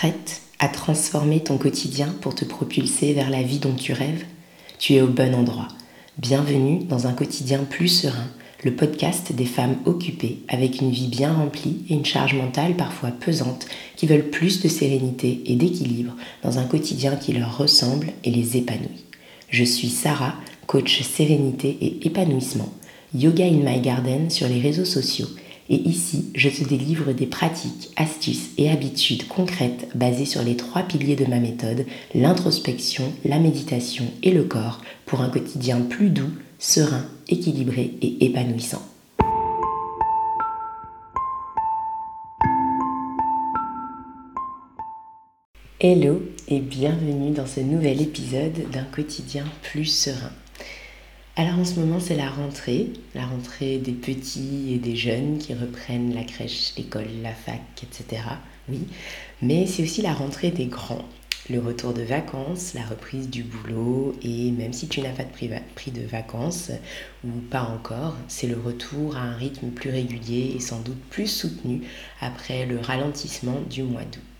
Prête à transformer ton quotidien pour te propulser vers la vie dont tu rêves Tu es au bon endroit. Bienvenue dans un quotidien plus serein, le podcast des femmes occupées avec une vie bien remplie et une charge mentale parfois pesante qui veulent plus de sérénité et d'équilibre dans un quotidien qui leur ressemble et les épanouit. Je suis Sarah, coach sérénité et épanouissement, Yoga in My Garden sur les réseaux sociaux et ici, je te délivre des pratiques, astuces et habitudes concrètes basées sur les trois piliers de ma méthode, l'introspection, la méditation et le corps, pour un quotidien plus doux, serein, équilibré et épanouissant. Hello et bienvenue dans ce nouvel épisode d'un quotidien plus serein. Alors en ce moment c'est la rentrée, la rentrée des petits et des jeunes qui reprennent la crèche, l'école, la fac, etc. Oui, mais c'est aussi la rentrée des grands, le retour de vacances, la reprise du boulot et même si tu n'as pas de prix de vacances ou pas encore, c'est le retour à un rythme plus régulier et sans doute plus soutenu après le ralentissement du mois d'août.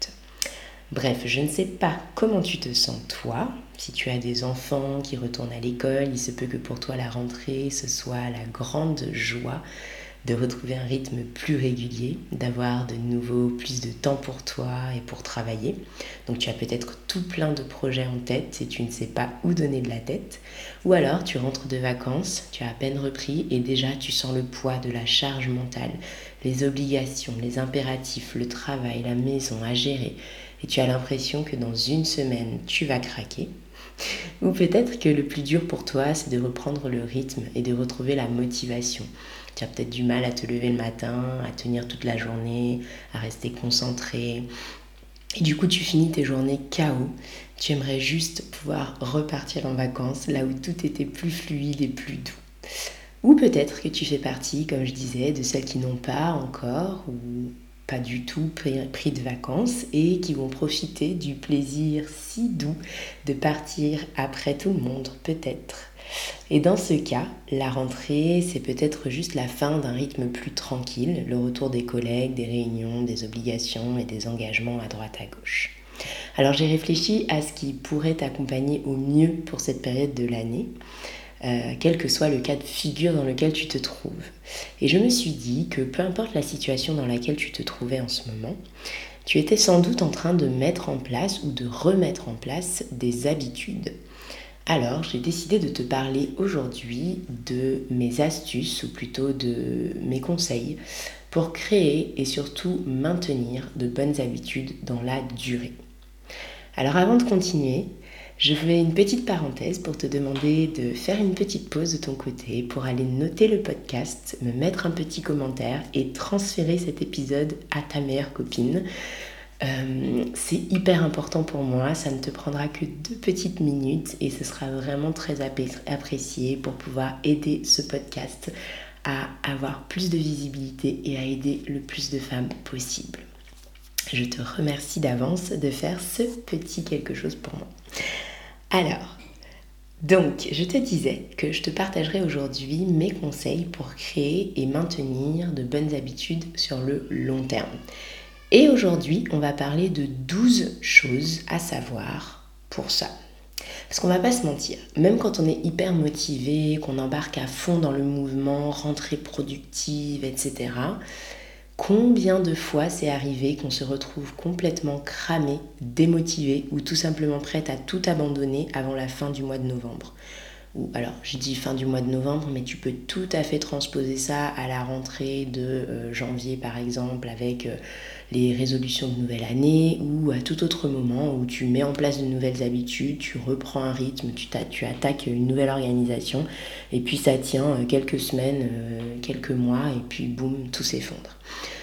Bref, je ne sais pas comment tu te sens toi. Si tu as des enfants qui retournent à l'école, il se peut que pour toi la rentrée, ce soit la grande joie de retrouver un rythme plus régulier, d'avoir de nouveau plus de temps pour toi et pour travailler. Donc tu as peut-être tout plein de projets en tête et tu ne sais pas où donner de la tête. Ou alors tu rentres de vacances, tu as à peine repris et déjà tu sens le poids de la charge mentale, les obligations, les impératifs, le travail, la maison à gérer et tu as l'impression que dans une semaine, tu vas craquer. Ou peut-être que le plus dur pour toi, c'est de reprendre le rythme et de retrouver la motivation. Tu as peut-être du mal à te lever le matin, à tenir toute la journée, à rester concentré. Et du coup, tu finis tes journées KO. Tu aimerais juste pouvoir repartir en vacances là où tout était plus fluide et plus doux. Ou peut-être que tu fais partie, comme je disais, de celles qui n'ont pas encore ou pas du tout pris de vacances et qui vont profiter du plaisir si doux de partir après tout le monde, peut-être. Et dans ce cas, la rentrée, c'est peut-être juste la fin d'un rythme plus tranquille, le retour des collègues, des réunions, des obligations et des engagements à droite à gauche. Alors j'ai réfléchi à ce qui pourrait t'accompagner au mieux pour cette période de l'année. Euh, quel que soit le cas de figure dans lequel tu te trouves. Et je me suis dit que peu importe la situation dans laquelle tu te trouvais en ce moment, tu étais sans doute en train de mettre en place ou de remettre en place des habitudes. Alors j'ai décidé de te parler aujourd'hui de mes astuces ou plutôt de mes conseils pour créer et surtout maintenir de bonnes habitudes dans la durée. Alors avant de continuer, je fais une petite parenthèse pour te demander de faire une petite pause de ton côté pour aller noter le podcast, me mettre un petit commentaire et transférer cet épisode à ta meilleure copine. Euh, c'est hyper important pour moi, ça ne te prendra que deux petites minutes et ce sera vraiment très apprécié pour pouvoir aider ce podcast à avoir plus de visibilité et à aider le plus de femmes possible. Je te remercie d'avance de faire ce petit quelque chose pour moi. Alors, donc, je te disais que je te partagerai aujourd'hui mes conseils pour créer et maintenir de bonnes habitudes sur le long terme. Et aujourd'hui, on va parler de 12 choses à savoir pour ça. Parce qu'on va pas se mentir, même quand on est hyper motivé, qu'on embarque à fond dans le mouvement, rentrée productive, etc., Combien de fois c'est arrivé qu'on se retrouve complètement cramé, démotivé ou tout simplement prête à tout abandonner avant la fin du mois de novembre. Ou alors je dis fin du mois de novembre, mais tu peux tout à fait transposer ça à la rentrée de euh, janvier par exemple avec euh, les résolutions de nouvelle année ou à tout autre moment où tu mets en place de nouvelles habitudes, tu reprends un rythme, tu, tu attaques une nouvelle organisation et puis ça tient euh, quelques semaines, quelques mois et puis boum, tout s'effondre.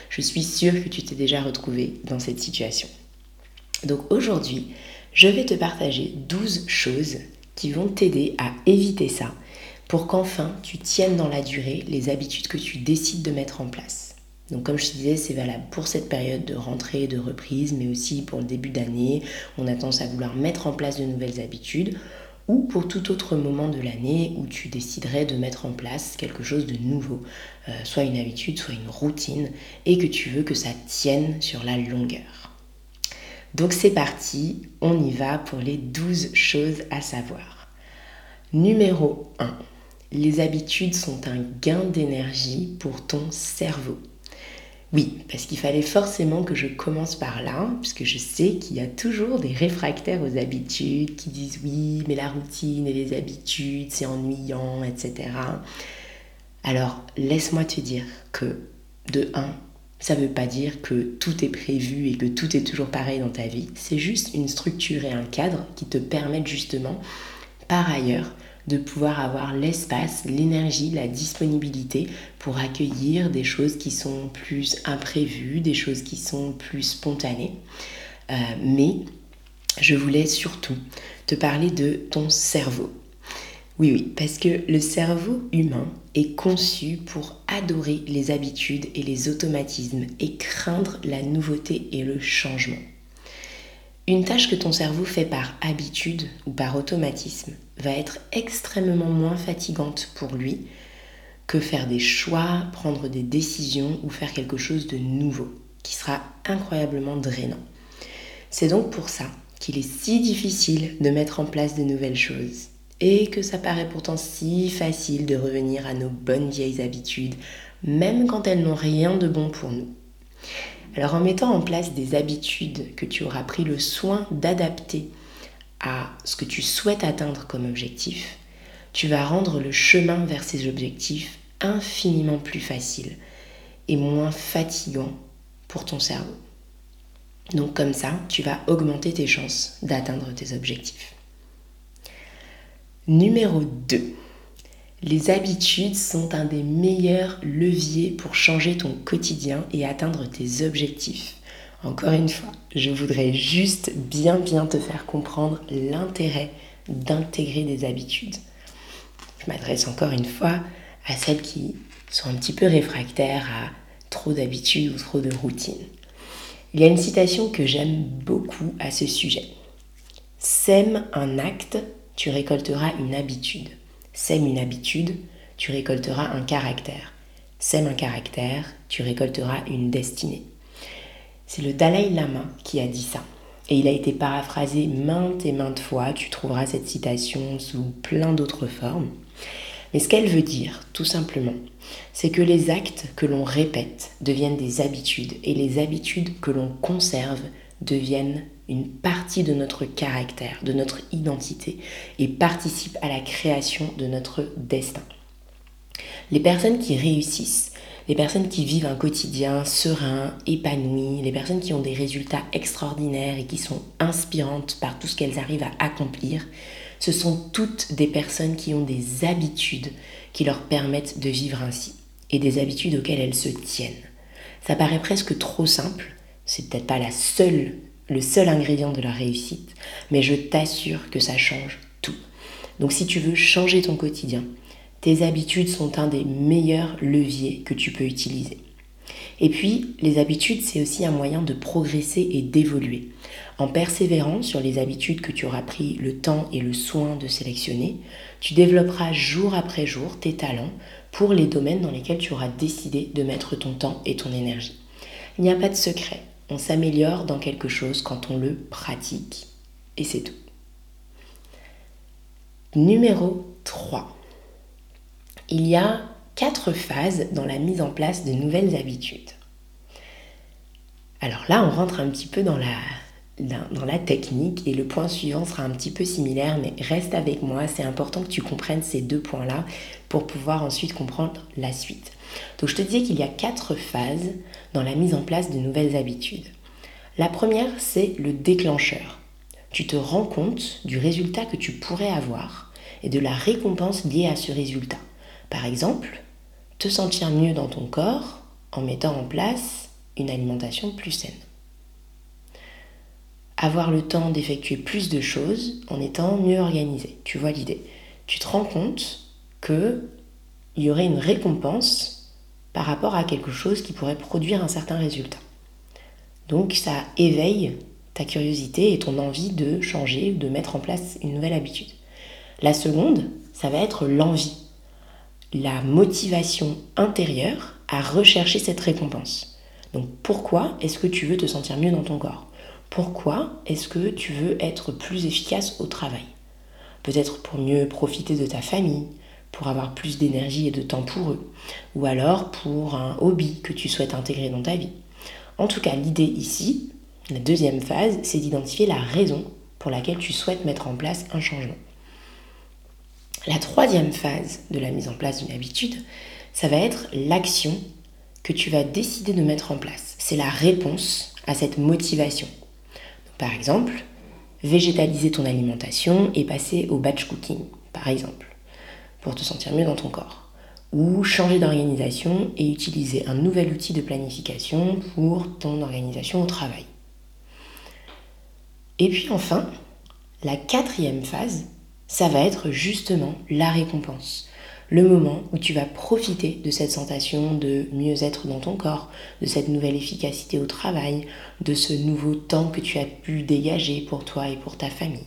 Je suis sûre que tu t'es déjà retrouvé dans cette situation. Donc aujourd'hui, je vais te partager 12 choses qui vont t'aider à éviter ça pour qu'enfin tu tiennes dans la durée les habitudes que tu décides de mettre en place. Donc comme je te disais, c'est valable pour cette période de rentrée et de reprise, mais aussi pour le début d'année. On a tendance à vouloir mettre en place de nouvelles habitudes ou pour tout autre moment de l'année où tu déciderais de mettre en place quelque chose de nouveau, euh, soit une habitude, soit une routine, et que tu veux que ça tienne sur la longueur. Donc c'est parti, on y va pour les 12 choses à savoir. Numéro 1. Les habitudes sont un gain d'énergie pour ton cerveau. Oui, parce qu'il fallait forcément que je commence par là, puisque je sais qu'il y a toujours des réfractaires aux habitudes qui disent oui, mais la routine et les habitudes, c'est ennuyant, etc. Alors, laisse-moi te dire que, de 1, ça ne veut pas dire que tout est prévu et que tout est toujours pareil dans ta vie. C'est juste une structure et un cadre qui te permettent justement, par ailleurs, de pouvoir avoir l'espace, l'énergie, la disponibilité pour accueillir des choses qui sont plus imprévues, des choses qui sont plus spontanées. Euh, mais je voulais surtout te parler de ton cerveau. Oui, oui, parce que le cerveau humain est conçu pour adorer les habitudes et les automatismes et craindre la nouveauté et le changement. Une tâche que ton cerveau fait par habitude ou par automatisme va être extrêmement moins fatigante pour lui que faire des choix, prendre des décisions ou faire quelque chose de nouveau, qui sera incroyablement drainant. C'est donc pour ça qu'il est si difficile de mettre en place de nouvelles choses et que ça paraît pourtant si facile de revenir à nos bonnes vieilles habitudes, même quand elles n'ont rien de bon pour nous. Alors en mettant en place des habitudes que tu auras pris le soin d'adapter à ce que tu souhaites atteindre comme objectif, tu vas rendre le chemin vers ces objectifs infiniment plus facile et moins fatigant pour ton cerveau. Donc comme ça, tu vas augmenter tes chances d'atteindre tes objectifs. Numéro 2. Les habitudes sont un des meilleurs leviers pour changer ton quotidien et atteindre tes objectifs. Encore une fois, je voudrais juste bien bien te faire comprendre l'intérêt d'intégrer des habitudes. Je m'adresse encore une fois à celles qui sont un petit peu réfractaires à trop d'habitudes ou trop de routines. Il y a une citation que j'aime beaucoup à ce sujet. Sème un acte, tu récolteras une habitude. Sème une habitude, tu récolteras un caractère. Sème un caractère, tu récolteras une destinée. C'est le Dalai Lama qui a dit ça. Et il a été paraphrasé maintes et maintes fois. Tu trouveras cette citation sous plein d'autres formes. Mais ce qu'elle veut dire, tout simplement, c'est que les actes que l'on répète deviennent des habitudes et les habitudes que l'on conserve deviennent une partie de notre caractère, de notre identité et participe à la création de notre destin. Les personnes qui réussissent, les personnes qui vivent un quotidien serein, épanoui, les personnes qui ont des résultats extraordinaires et qui sont inspirantes par tout ce qu'elles arrivent à accomplir, ce sont toutes des personnes qui ont des habitudes qui leur permettent de vivre ainsi et des habitudes auxquelles elles se tiennent. Ça paraît presque trop simple, c'est peut-être pas la seule le seul ingrédient de la réussite, mais je t'assure que ça change tout. Donc si tu veux changer ton quotidien, tes habitudes sont un des meilleurs leviers que tu peux utiliser. Et puis, les habitudes, c'est aussi un moyen de progresser et d'évoluer. En persévérant sur les habitudes que tu auras pris le temps et le soin de sélectionner, tu développeras jour après jour tes talents pour les domaines dans lesquels tu auras décidé de mettre ton temps et ton énergie. Il n'y a pas de secret. On s'améliore dans quelque chose quand on le pratique. Et c'est tout. Numéro 3. Il y a quatre phases dans la mise en place de nouvelles habitudes. Alors là, on rentre un petit peu dans la, dans la technique et le point suivant sera un petit peu similaire, mais reste avec moi, c'est important que tu comprennes ces deux points-là pour pouvoir ensuite comprendre la suite. Donc je te disais qu'il y a quatre phases dans la mise en place de nouvelles habitudes. La première, c'est le déclencheur. Tu te rends compte du résultat que tu pourrais avoir et de la récompense liée à ce résultat. Par exemple, te sentir mieux dans ton corps en mettant en place une alimentation plus saine. Avoir le temps d'effectuer plus de choses en étant mieux organisé. Tu vois l'idée. Tu te rends compte qu'il y aurait une récompense par rapport à quelque chose qui pourrait produire un certain résultat. Donc ça éveille ta curiosité et ton envie de changer ou de mettre en place une nouvelle habitude. La seconde, ça va être l'envie, la motivation intérieure à rechercher cette récompense. Donc pourquoi est-ce que tu veux te sentir mieux dans ton corps? Pourquoi est-ce que tu veux être plus efficace au travail? Peut-être pour mieux profiter de ta famille, pour avoir plus d'énergie et de temps pour eux, ou alors pour un hobby que tu souhaites intégrer dans ta vie? En tout cas, l'idée ici, la deuxième phase, c'est d'identifier la raison pour laquelle tu souhaites mettre en place un changement. La troisième phase de la mise en place d'une habitude, ça va être l'action que tu vas décider de mettre en place. C'est la réponse à cette motivation. Par exemple, végétaliser ton alimentation et passer au batch cooking, par exemple, pour te sentir mieux dans ton corps. Ou changer d'organisation et utiliser un nouvel outil de planification pour ton organisation au travail. Et puis enfin, la quatrième phase, ça va être justement la récompense. Le moment où tu vas profiter de cette sensation de mieux-être dans ton corps, de cette nouvelle efficacité au travail, de ce nouveau temps que tu as pu dégager pour toi et pour ta famille.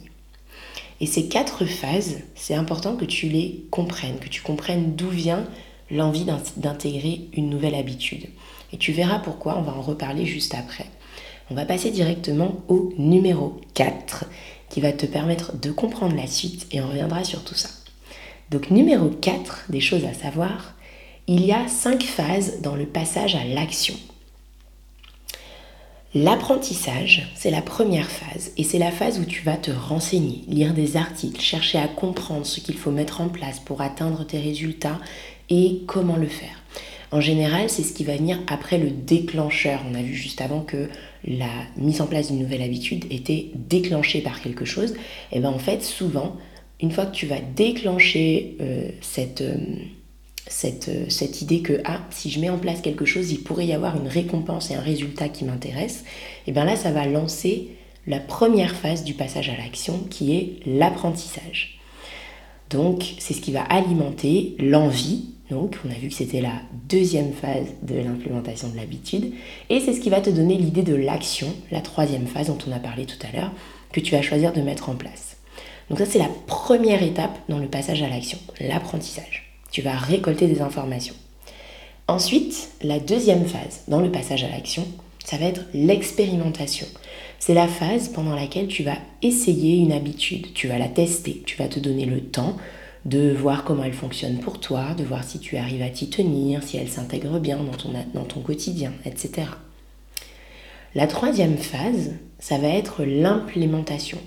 Et ces quatre phases, c'est important que tu les comprennes, que tu comprennes d'où vient l'envie d'intégrer une nouvelle habitude. Et tu verras pourquoi, on va en reparler juste après. On va passer directement au numéro 4 qui va te permettre de comprendre la suite et on reviendra sur tout ça. Donc numéro 4 des choses à savoir, il y a 5 phases dans le passage à l'action. L'apprentissage, c'est la première phase et c'est la phase où tu vas te renseigner, lire des articles, chercher à comprendre ce qu'il faut mettre en place pour atteindre tes résultats et comment le faire. En général, c'est ce qui va venir après le déclencheur. On a vu juste avant que la mise en place d'une nouvelle habitude était déclenchée par quelque chose. Et bien en fait, souvent, une fois que tu vas déclencher euh, cette, euh, euh, cette, idée que ah, si je mets en place quelque chose, il pourrait y avoir une récompense et un résultat qui m'intéresse, et bien là, ça va lancer la première phase du passage à l'action qui est l'apprentissage. Donc, c'est ce qui va alimenter l'envie donc, on a vu que c'était la deuxième phase de l'implémentation de l'habitude. Et c'est ce qui va te donner l'idée de l'action, la troisième phase dont on a parlé tout à l'heure, que tu vas choisir de mettre en place. Donc ça, c'est la première étape dans le passage à l'action, l'apprentissage. Tu vas récolter des informations. Ensuite, la deuxième phase dans le passage à l'action, ça va être l'expérimentation. C'est la phase pendant laquelle tu vas essayer une habitude, tu vas la tester, tu vas te donner le temps de voir comment elle fonctionne pour toi, de voir si tu arrives à t'y tenir, si elle s'intègre bien dans ton, dans ton quotidien, etc. La troisième phase, ça va être l'implémentation.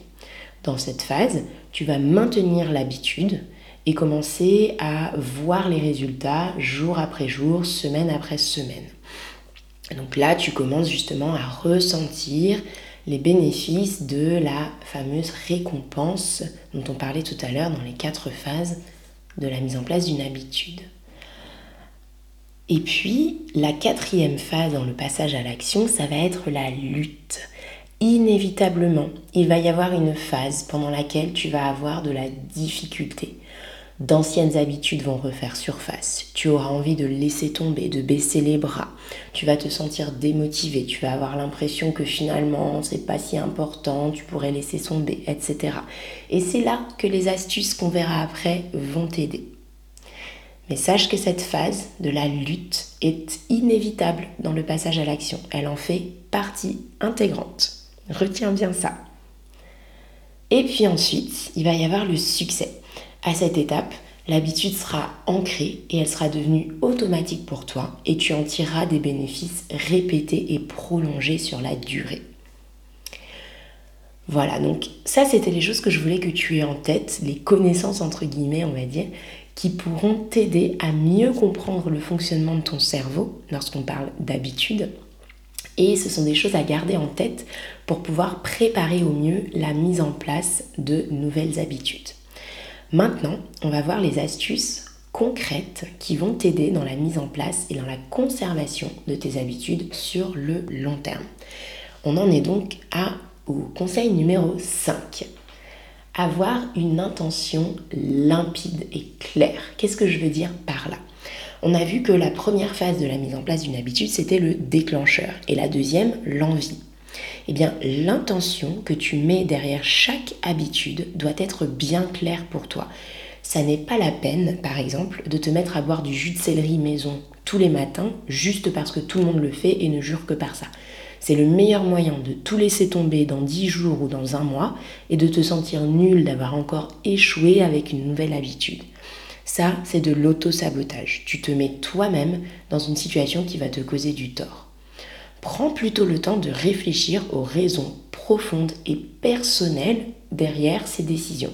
Dans cette phase, tu vas maintenir l'habitude et commencer à voir les résultats jour après jour, semaine après semaine. Donc là, tu commences justement à ressentir les bénéfices de la fameuse récompense dont on parlait tout à l'heure dans les quatre phases de la mise en place d'une habitude. Et puis, la quatrième phase dans le passage à l'action, ça va être la lutte. Inévitablement, il va y avoir une phase pendant laquelle tu vas avoir de la difficulté d'anciennes habitudes vont refaire surface. Tu auras envie de laisser tomber, de baisser les bras. Tu vas te sentir démotivé. Tu vas avoir l'impression que finalement c'est pas si important, tu pourrais laisser tomber, etc. Et c'est là que les astuces qu'on verra après vont t'aider. Mais sache que cette phase de la lutte est inévitable dans le passage à l'action. Elle en fait partie intégrante. Retiens bien ça. Et puis ensuite, il va y avoir le succès. À cette étape, l'habitude sera ancrée et elle sera devenue automatique pour toi et tu en tireras des bénéfices répétés et prolongés sur la durée. Voilà, donc ça c'était les choses que je voulais que tu aies en tête, les connaissances entre guillemets on va dire, qui pourront t'aider à mieux comprendre le fonctionnement de ton cerveau lorsqu'on parle d'habitude. Et ce sont des choses à garder en tête pour pouvoir préparer au mieux la mise en place de nouvelles habitudes. Maintenant, on va voir les astuces concrètes qui vont t'aider dans la mise en place et dans la conservation de tes habitudes sur le long terme. On en est donc à, au conseil numéro 5. Avoir une intention limpide et claire. Qu'est-ce que je veux dire par là? On a vu que la première phase de la mise en place d'une habitude, c'était le déclencheur et la deuxième, l'envie eh bien l'intention que tu mets derrière chaque habitude doit être bien claire pour toi. Ça n'est pas la peine, par exemple, de te mettre à boire du jus de céleri maison tous les matins juste parce que tout le monde le fait et ne jure que par ça. C'est le meilleur moyen de tout laisser tomber dans 10 jours ou dans un mois et de te sentir nul d'avoir encore échoué avec une nouvelle habitude. Ça, c'est de l'auto-sabotage. Tu te mets toi-même dans une situation qui va te causer du tort. Prends plutôt le temps de réfléchir aux raisons profondes et personnelles derrière ces décisions.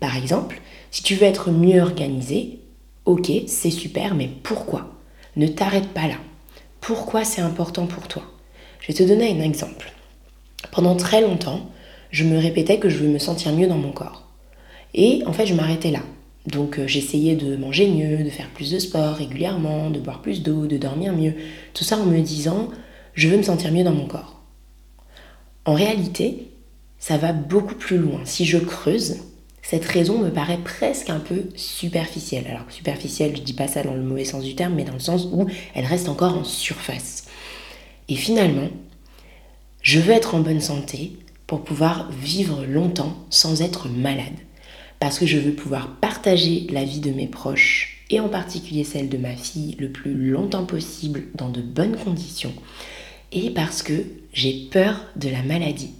Par exemple, si tu veux être mieux organisé, ok, c'est super, mais pourquoi? Ne t'arrête pas là. Pourquoi c'est important pour toi? Je vais te donner un exemple. Pendant très longtemps, je me répétais que je veux me sentir mieux dans mon corps. Et en fait, je m'arrêtais là. Donc euh, j'essayais de manger mieux, de faire plus de sport régulièrement, de boire plus d'eau, de dormir mieux. Tout ça en me disant, je veux me sentir mieux dans mon corps. En réalité, ça va beaucoup plus loin. Si je creuse, cette raison me paraît presque un peu superficielle. Alors superficielle, je dis pas ça dans le mauvais sens du terme, mais dans le sens où elle reste encore en surface. Et finalement, je veux être en bonne santé pour pouvoir vivre longtemps sans être malade. Parce que je veux pouvoir partager la vie de mes proches, et en particulier celle de ma fille, le plus longtemps possible dans de bonnes conditions. Et parce que j'ai peur de la maladie.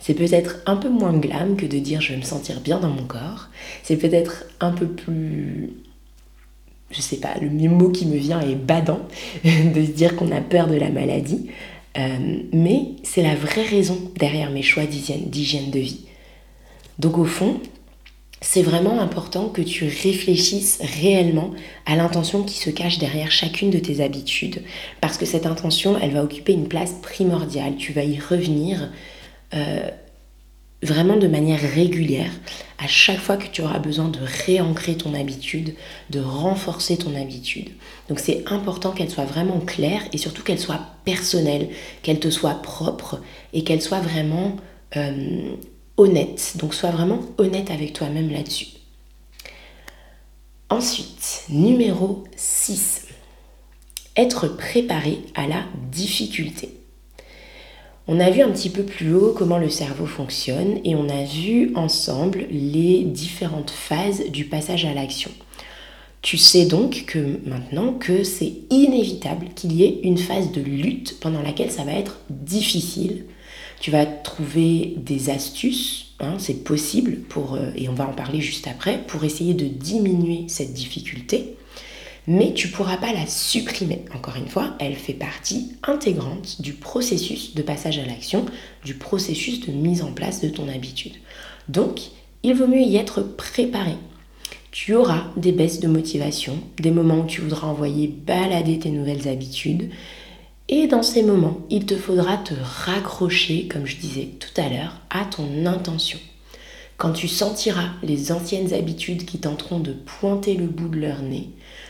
C'est peut-être un peu moins glam que de dire je vais me sentir bien dans mon corps. C'est peut-être un peu plus je sais pas, le mot qui me vient est badant de se dire qu'on a peur de la maladie. Euh, mais c'est la vraie raison derrière mes choix d'hygiène de vie. Donc au fond, c'est vraiment important que tu réfléchisses réellement à l'intention qui se cache derrière chacune de tes habitudes, parce que cette intention, elle va occuper une place primordiale. Tu vas y revenir euh, vraiment de manière régulière à chaque fois que tu auras besoin de réancrer ton habitude, de renforcer ton habitude. Donc c'est important qu'elle soit vraiment claire et surtout qu'elle soit personnelle, qu'elle te soit propre et qu'elle soit vraiment euh, honnête. Donc sois vraiment honnête avec toi-même là-dessus. Ensuite, numéro 6. Être préparé à la difficulté. On a vu un petit peu plus haut comment le cerveau fonctionne et on a vu ensemble les différentes phases du passage à l'action. Tu sais donc que maintenant que c'est inévitable qu'il y ait une phase de lutte pendant laquelle ça va être difficile. Tu vas trouver des astuces, hein, c'est possible, pour, euh, et on va en parler juste après, pour essayer de diminuer cette difficulté mais tu ne pourras pas la supprimer. Encore une fois, elle fait partie intégrante du processus de passage à l'action, du processus de mise en place de ton habitude. Donc, il vaut mieux y être préparé. Tu auras des baisses de motivation, des moments où tu voudras envoyer balader tes nouvelles habitudes. Et dans ces moments, il te faudra te raccrocher, comme je disais tout à l'heure, à ton intention. Quand tu sentiras les anciennes habitudes qui tenteront de pointer le bout de leur nez,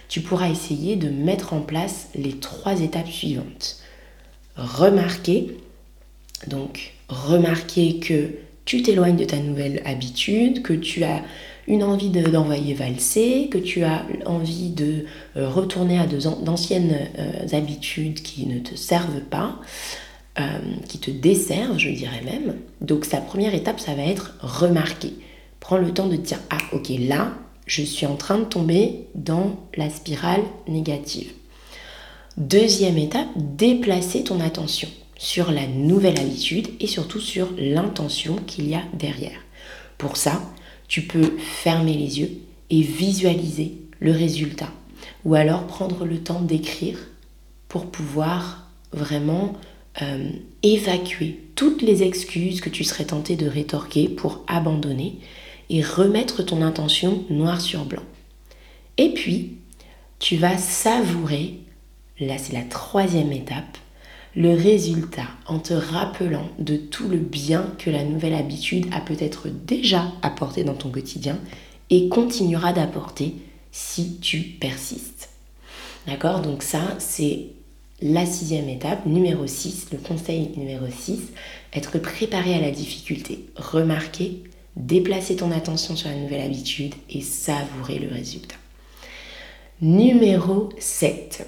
tu pourras essayer de mettre en place les trois étapes suivantes. Remarquer, donc remarquer que tu t'éloignes de ta nouvelle habitude, que tu as une envie d'envoyer valser, que tu as envie de euh, retourner à d'anciennes euh, habitudes qui ne te servent pas, euh, qui te desservent, je dirais même. Donc sa première étape, ça va être remarquer. Prends le temps de dire, ah ok, là, je suis en train de tomber dans la spirale négative. Deuxième étape, déplacer ton attention sur la nouvelle habitude et surtout sur l'intention qu'il y a derrière. Pour ça, tu peux fermer les yeux et visualiser le résultat. Ou alors prendre le temps d'écrire pour pouvoir vraiment euh, évacuer toutes les excuses que tu serais tenté de rétorquer pour abandonner et remettre ton intention noir sur blanc. Et puis, tu vas savourer, là c'est la troisième étape, le résultat en te rappelant de tout le bien que la nouvelle habitude a peut-être déjà apporté dans ton quotidien et continuera d'apporter si tu persistes. D'accord? Donc ça, c'est la sixième étape, numéro 6, le conseil numéro 6, être préparé à la difficulté. Remarquer déplacer ton attention sur la nouvelle habitude et savourer le résultat. Numéro 7.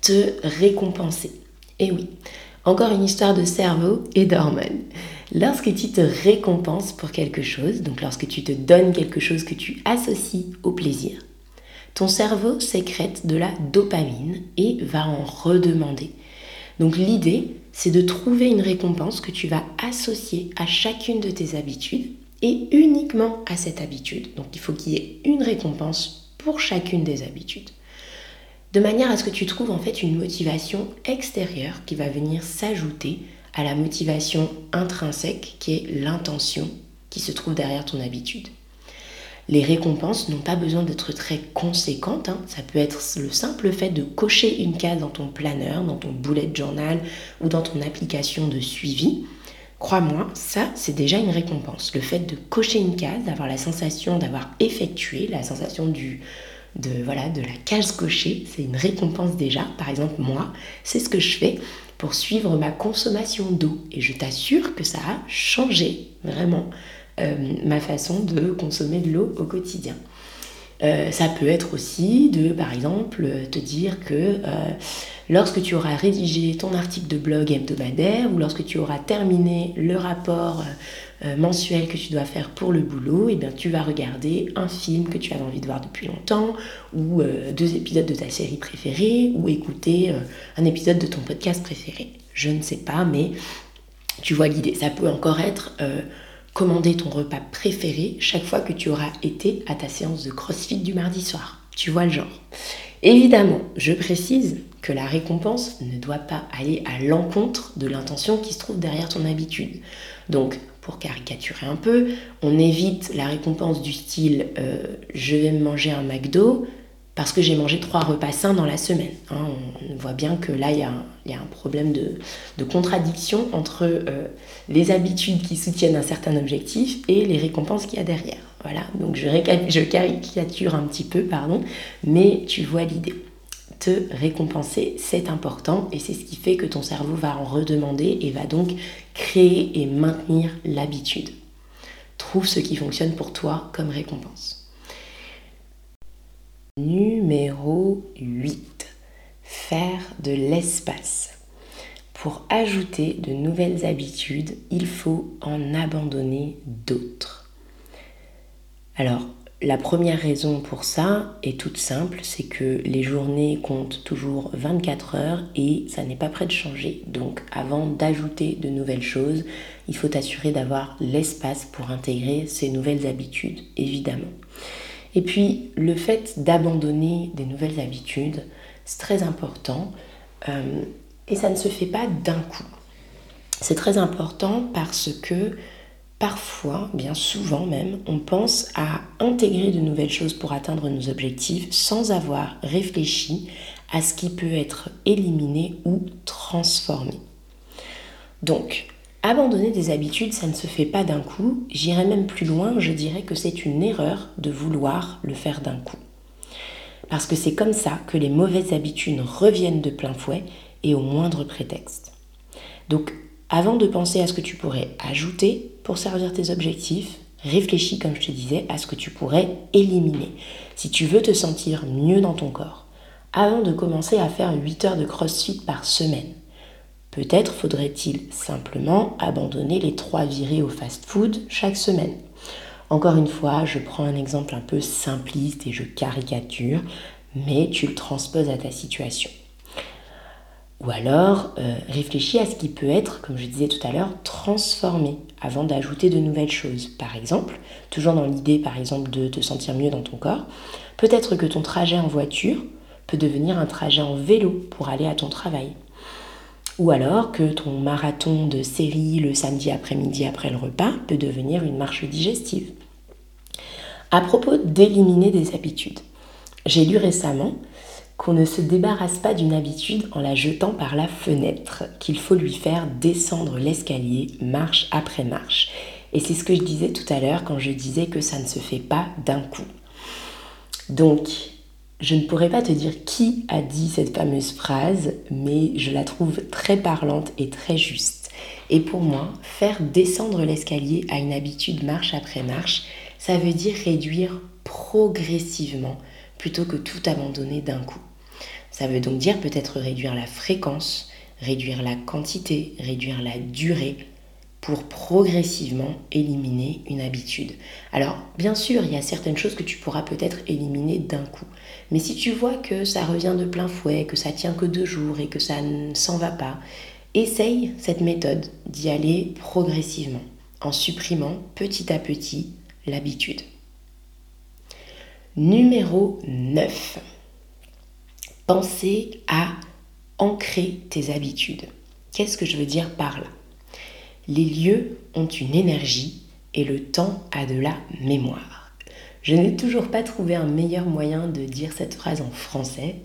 Te récompenser. Et oui, encore une histoire de cerveau et d'hormones. Lorsque tu te récompenses pour quelque chose, donc lorsque tu te donnes quelque chose que tu associes au plaisir, ton cerveau sécrète de la dopamine et va en redemander. Donc l'idée, c'est de trouver une récompense que tu vas associer à chacune de tes habitudes et uniquement à cette habitude. Donc il faut qu'il y ait une récompense pour chacune des habitudes. De manière à ce que tu trouves en fait une motivation extérieure qui va venir s'ajouter à la motivation intrinsèque qui est l'intention qui se trouve derrière ton habitude. Les récompenses n'ont pas besoin d'être très conséquentes. Hein. Ça peut être le simple fait de cocher une case dans ton planeur, dans ton bullet journal ou dans ton application de suivi. Crois-moi, ça, c'est déjà une récompense. Le fait de cocher une case, d'avoir la sensation d'avoir effectué, la sensation du, de, voilà, de la case cochée, c'est une récompense déjà. Par exemple, moi, c'est ce que je fais pour suivre ma consommation d'eau. Et je t'assure que ça a changé, vraiment. Euh, ma façon de consommer de l'eau au quotidien. Euh, ça peut être aussi de, par exemple, te dire que euh, lorsque tu auras rédigé ton article de blog hebdomadaire ou lorsque tu auras terminé le rapport mensuel que tu dois faire pour le boulot, et eh bien, tu vas regarder un film que tu avais envie de voir depuis longtemps ou deux épisodes de ta série préférée ou écouter un épisode de ton podcast préféré. Je ne sais pas, mais tu vois l'idée. Ça peut encore être commander ton repas préféré chaque fois que tu auras été à ta séance de CrossFit du mardi soir. Tu vois le genre. Évidemment, je précise que la récompense ne doit pas aller à l'encontre de l'intention qui se trouve derrière ton habitude. Donc, pour caricaturer un peu, on évite la récompense du style euh, je vais me manger un McDo parce que j'ai mangé trois repas sains dans la semaine. Hein. on voit bien que là, il y, a un, problème de, contradiction entre euh, les habitudes qui soutiennent un certain objectif et les récompenses qu'il y a derrière. Voilà, donc je, je caricature un petit peu, pardon, mais tu vois l'idée. Te récompenser, c'est important et c'est ce qui fait que ton cerveau va en redemander et va donc créer et maintenir l'habitude. Trouve ce qui fonctionne pour toi comme récompense. Numéro 8. Faire de l'espace. Pour ajouter de nouvelles habitudes, il faut en abandonner d'autres. Alors, la première raison pour ça est toute simple, c'est que les journées comptent toujours 24 heures et ça n'est pas prêt de changer. Donc avant d'ajouter de nouvelles choses, il faut assurer d'avoir l'espace pour intégrer ces nouvelles habitudes, évidemment. Et puis le fait d'abandonner des nouvelles habitudes, c'est très important euh, et ça ne se fait pas d'un coup. C'est très important parce que parfois, bien souvent même, on pense à intégrer de nouvelles choses pour atteindre nos objectifs sans avoir réfléchi à ce qui peut être éliminé ou transformé. Donc, Abandonner des habitudes, ça ne se fait pas d'un coup. J'irai même plus loin, je dirais que c'est une erreur de vouloir le faire d'un coup. Parce que c'est comme ça que les mauvaises habitudes reviennent de plein fouet et au moindre prétexte. Donc, avant de penser à ce que tu pourrais ajouter pour servir tes objectifs, réfléchis, comme je te disais, à ce que tu pourrais éliminer. Si tu veux te sentir mieux dans ton corps, avant de commencer à faire 8 heures de crossfit par semaine, Peut-être faudrait-il simplement abandonner les trois virées au fast-food chaque semaine. Encore une fois, je prends un exemple un peu simpliste et je caricature, mais tu le transposes à ta situation. Ou alors, euh, réfléchis à ce qui peut être, comme je disais tout à l'heure, transformé avant d'ajouter de nouvelles choses. Par exemple, toujours dans l'idée, par exemple, de te sentir mieux dans ton corps, peut-être que ton trajet en voiture peut devenir un trajet en vélo pour aller à ton travail. Ou alors que ton marathon de série le samedi après-midi après le repas peut devenir une marche digestive. À propos d'éliminer des habitudes, j'ai lu récemment qu'on ne se débarrasse pas d'une habitude en la jetant par la fenêtre, qu'il faut lui faire descendre l'escalier marche après marche. Et c'est ce que je disais tout à l'heure quand je disais que ça ne se fait pas d'un coup. Donc, je ne pourrais pas te dire qui a dit cette fameuse phrase, mais je la trouve très parlante et très juste. Et pour moi, faire descendre l'escalier à une habitude marche après marche, ça veut dire réduire progressivement plutôt que tout abandonner d'un coup. Ça veut donc dire peut-être réduire la fréquence, réduire la quantité, réduire la durée, pour progressivement éliminer une habitude. Alors, bien sûr, il y a certaines choses que tu pourras peut-être éliminer d'un coup. Mais si tu vois que ça revient de plein fouet, que ça tient que deux jours et que ça ne s'en va pas, essaye cette méthode d'y aller progressivement, en supprimant petit à petit l'habitude. Numéro 9. Pensez à ancrer tes habitudes. Qu'est-ce que je veux dire par là? Les lieux ont une énergie et le temps a de la mémoire. Je n'ai toujours pas trouvé un meilleur moyen de dire cette phrase en français.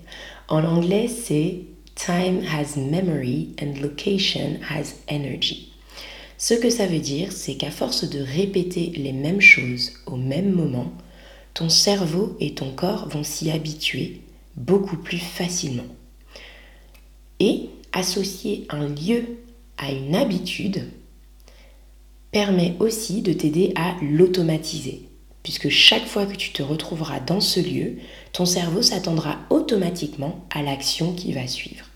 En anglais, c'est Time has memory and location has energy. Ce que ça veut dire, c'est qu'à force de répéter les mêmes choses au même moment, ton cerveau et ton corps vont s'y habituer beaucoup plus facilement. Et associer un lieu à une habitude, permet aussi de t'aider à l'automatiser. Puisque chaque fois que tu te retrouveras dans ce lieu, ton cerveau s'attendra automatiquement à l'action qui va suivre.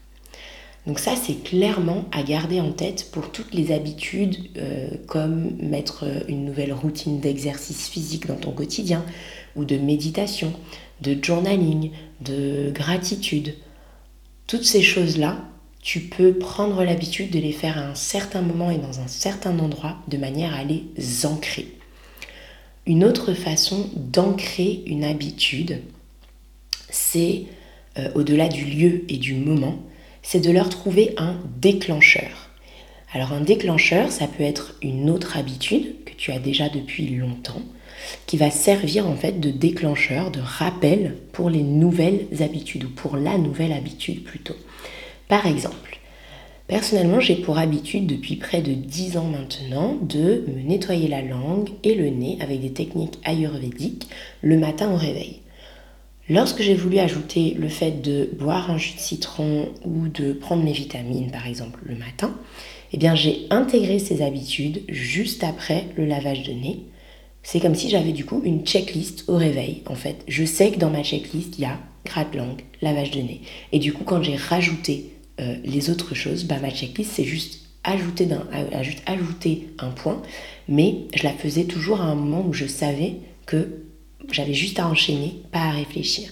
Donc ça, c'est clairement à garder en tête pour toutes les habitudes euh, comme mettre une nouvelle routine d'exercice physique dans ton quotidien ou de méditation, de journaling, de gratitude. Toutes ces choses-là, tu peux prendre l'habitude de les faire à un certain moment et dans un certain endroit de manière à les ancrer. Une autre façon d'ancrer une habitude, c'est euh, au-delà du lieu et du moment, c'est de leur trouver un déclencheur. Alors un déclencheur, ça peut être une autre habitude que tu as déjà depuis longtemps, qui va servir en fait de déclencheur, de rappel pour les nouvelles habitudes ou pour la nouvelle habitude plutôt. Par exemple, personnellement, j'ai pour habitude depuis près de 10 ans maintenant de me nettoyer la langue et le nez avec des techniques ayurvédiques le matin au réveil. Lorsque j'ai voulu ajouter le fait de boire un jus de citron ou de prendre mes vitamines par exemple le matin, eh bien j'ai intégré ces habitudes juste après le lavage de nez. C'est comme si j'avais du coup une checklist au réveil en fait. Je sais que dans ma checklist, il y a gratte-langue, lavage de nez. Et du coup quand j'ai rajouté euh, les autres choses, bah, ma checklist, c'est juste ajouter, un, juste ajouter un point, mais je la faisais toujours à un moment où je savais que j'avais juste à enchaîner, pas à réfléchir.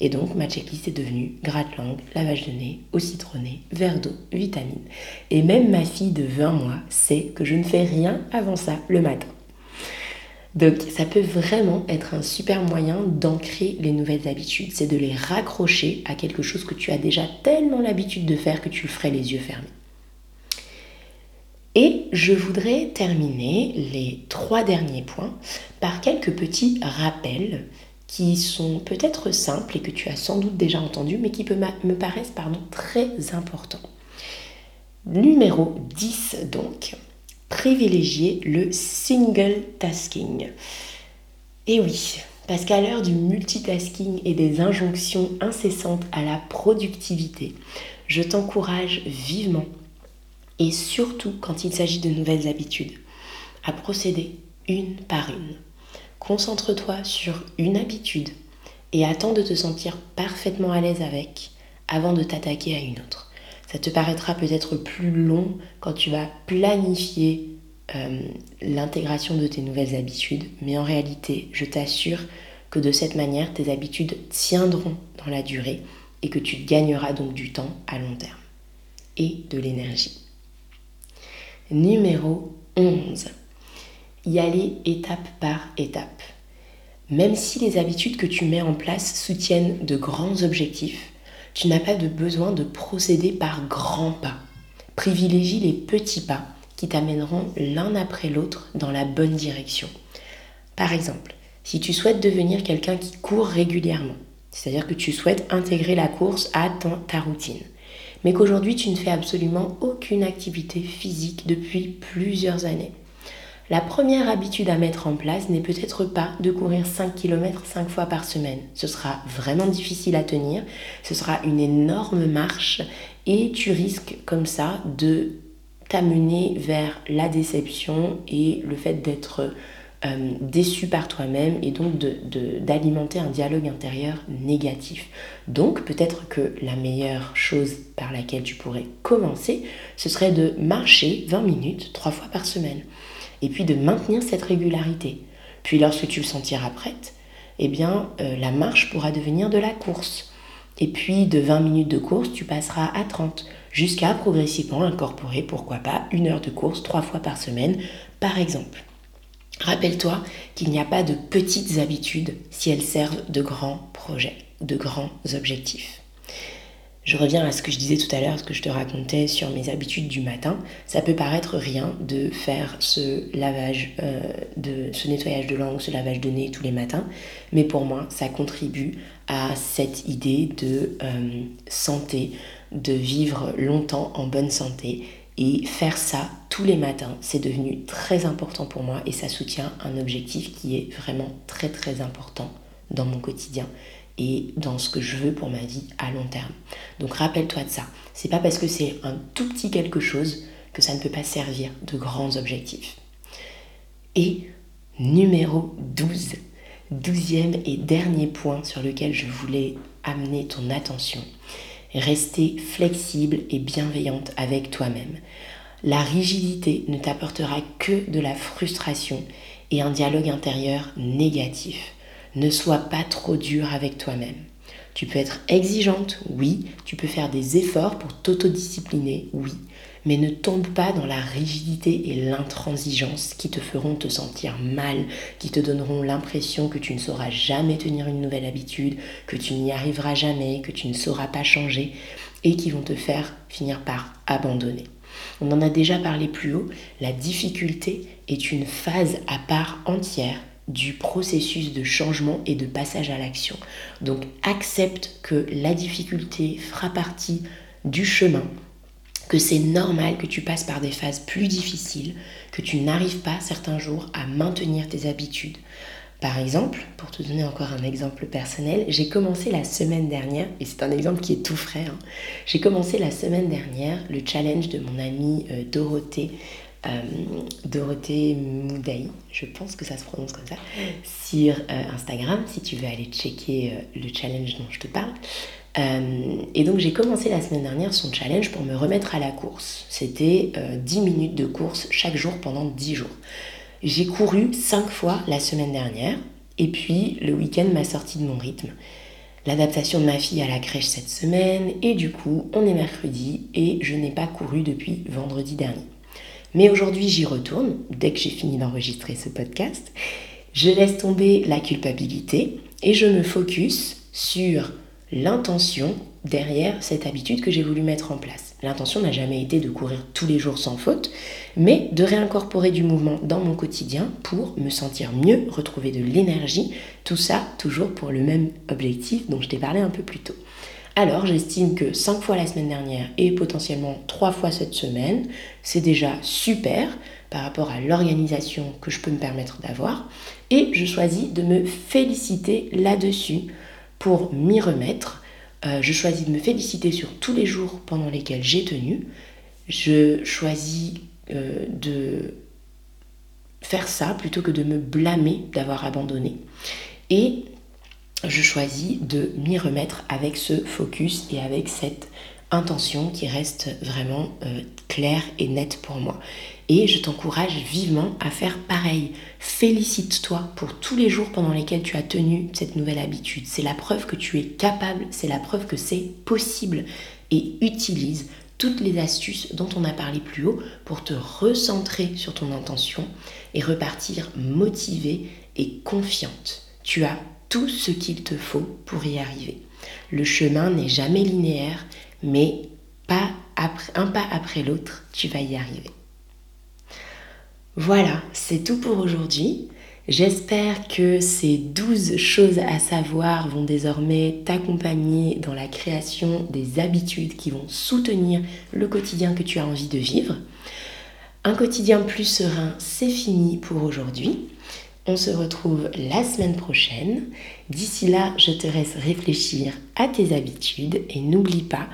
Et donc ma checklist est devenue gratte-langue, lavage de nez, eau citronnée, verre d'eau, vitamine. Et même ma fille de 20 mois sait que je ne fais rien avant ça le matin. Donc ça peut vraiment être un super moyen d'ancrer les nouvelles habitudes, c'est de les raccrocher à quelque chose que tu as déjà tellement l'habitude de faire que tu le ferais les yeux fermés. Et je voudrais terminer les trois derniers points par quelques petits rappels qui sont peut-être simples et que tu as sans doute déjà entendus, mais qui me paraissent pardon, très importants. Numéro 10 donc privilégier le single tasking. Et oui, parce qu'à l'heure du multitasking et des injonctions incessantes à la productivité, je t'encourage vivement, et surtout quand il s'agit de nouvelles habitudes, à procéder une par une. Concentre-toi sur une habitude et attends de te sentir parfaitement à l'aise avec avant de t'attaquer à une autre. Ça te paraîtra peut-être plus long quand tu vas planifier euh, l'intégration de tes nouvelles habitudes, mais en réalité, je t'assure que de cette manière, tes habitudes tiendront dans la durée et que tu gagneras donc du temps à long terme et de l'énergie. Numéro 11. Y aller étape par étape. Même si les habitudes que tu mets en place soutiennent de grands objectifs, tu n'as pas de besoin de procéder par grands pas. Privilégie les petits pas qui t'amèneront l'un après l'autre dans la bonne direction. Par exemple, si tu souhaites devenir quelqu'un qui court régulièrement, c'est-à-dire que tu souhaites intégrer la course à ta routine, mais qu'aujourd'hui tu ne fais absolument aucune activité physique depuis plusieurs années, la première habitude à mettre en place n'est peut-être pas de courir 5 km 5 fois par semaine. Ce sera vraiment difficile à tenir, ce sera une énorme marche et tu risques comme ça de t'amener vers la déception et le fait d'être euh, déçu par toi-même et donc d'alimenter un dialogue intérieur négatif. Donc peut-être que la meilleure chose par laquelle tu pourrais commencer, ce serait de marcher 20 minutes trois fois par semaine et puis de maintenir cette régularité. Puis lorsque tu le sentiras prête, eh bien euh, la marche pourra devenir de la course. Et puis de 20 minutes de course, tu passeras à 30, jusqu'à progressivement incorporer, pourquoi pas, une heure de course trois fois par semaine, par exemple. Rappelle-toi qu'il n'y a pas de petites habitudes si elles servent de grands projets, de grands objectifs. Je reviens à ce que je disais tout à l'heure, ce que je te racontais sur mes habitudes du matin. Ça peut paraître rien de faire ce lavage, euh, de, ce nettoyage de langue, ce lavage de nez tous les matins, mais pour moi, ça contribue à cette idée de euh, santé, de vivre longtemps en bonne santé. Et faire ça tous les matins, c'est devenu très important pour moi et ça soutient un objectif qui est vraiment très très important dans mon quotidien et dans ce que je veux pour ma vie à long terme. Donc rappelle-toi de ça. C'est pas parce que c'est un tout petit quelque chose que ça ne peut pas servir de grands objectifs. Et numéro 12, douzième et dernier point sur lequel je voulais amener ton attention. Rester flexible et bienveillante avec toi-même. La rigidité ne t'apportera que de la frustration et un dialogue intérieur négatif. Ne sois pas trop dur avec toi-même. Tu peux être exigeante, oui. Tu peux faire des efforts pour t'autodiscipliner, oui. Mais ne tombe pas dans la rigidité et l'intransigeance qui te feront te sentir mal, qui te donneront l'impression que tu ne sauras jamais tenir une nouvelle habitude, que tu n'y arriveras jamais, que tu ne sauras pas changer et qui vont te faire finir par abandonner. On en a déjà parlé plus haut, la difficulté est une phase à part entière du processus de changement et de passage à l'action. Donc accepte que la difficulté fera partie du chemin, que c'est normal que tu passes par des phases plus difficiles, que tu n'arrives pas certains jours à maintenir tes habitudes. Par exemple, pour te donner encore un exemple personnel, j'ai commencé la semaine dernière, et c'est un exemple qui est tout frais, hein, j'ai commencé la semaine dernière le challenge de mon amie euh, Dorothée Dorothée Moudaï, je pense que ça se prononce comme ça, sur euh, Instagram, si tu veux aller checker euh, le challenge dont je te parle. et donc j'ai commencé la semaine dernière son challenge pour me remettre à la course. C'était 10 minutes de course chaque jour pendant 10 jours. J'ai couru 5 fois la semaine dernière et puis le week-end m'a sorti de mon rythme. L'adaptation de ma fille à la crèche cette semaine et du coup on est mercredi et je n'ai pas couru depuis vendredi dernier. Mais aujourd'hui, j'y retourne, dès que j'ai fini d'enregistrer ce podcast. Je laisse tomber la culpabilité et je me focus sur l'intention derrière cette habitude que j'ai voulu mettre en place. L'intention n'a jamais été de courir tous les jours sans faute, mais de réincorporer du mouvement dans mon quotidien pour me sentir mieux, retrouver de l'énergie, tout ça toujours pour le même objectif dont je t'ai parlé un peu plus tôt. Alors j'estime que 5 fois la semaine dernière et potentiellement 3 fois cette semaine, c'est déjà super par rapport à l'organisation que je peux me permettre d'avoir. Et je choisis de me féliciter là-dessus pour m'y remettre. Euh, je choisis de me féliciter sur tous les jours pendant lesquels j'ai tenu. Je choisis euh, de faire ça plutôt que de me blâmer d'avoir abandonné. Et je choisis de m'y remettre avec ce focus et avec cette intention qui reste vraiment euh, claire et nette pour moi. Et je t'encourage vivement à faire pareil. Félicite-toi pour tous les jours pendant lesquels tu as tenu cette nouvelle habitude. C'est la preuve que tu es capable, c'est la preuve que c'est possible. Et utilise toutes les astuces dont on a parlé plus haut pour te recentrer sur ton intention et repartir motivée et confiante. Tu as ce qu'il te faut pour y arriver. Le chemin n'est jamais linéaire, mais pas un pas après l'autre, tu vas y arriver. Voilà, c'est tout pour aujourd'hui. J'espère que ces 12 choses à savoir vont désormais t'accompagner dans la création des habitudes qui vont soutenir le quotidien que tu as envie de vivre. Un quotidien plus serein, c'est fini pour aujourd'hui. On se retrouve la semaine prochaine. D'ici là, je te laisse réfléchir à tes habitudes et n'oublie pas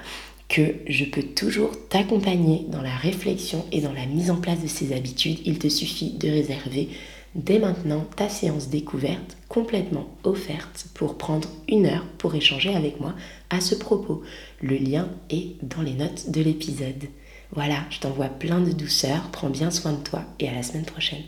que je peux toujours t'accompagner dans la réflexion et dans la mise en place de ces habitudes. Il te suffit de réserver dès maintenant ta séance découverte complètement offerte pour prendre une heure pour échanger avec moi à ce propos. Le lien est dans les notes de l'épisode. Voilà, je t'envoie plein de douceur, prends bien soin de toi et à la semaine prochaine.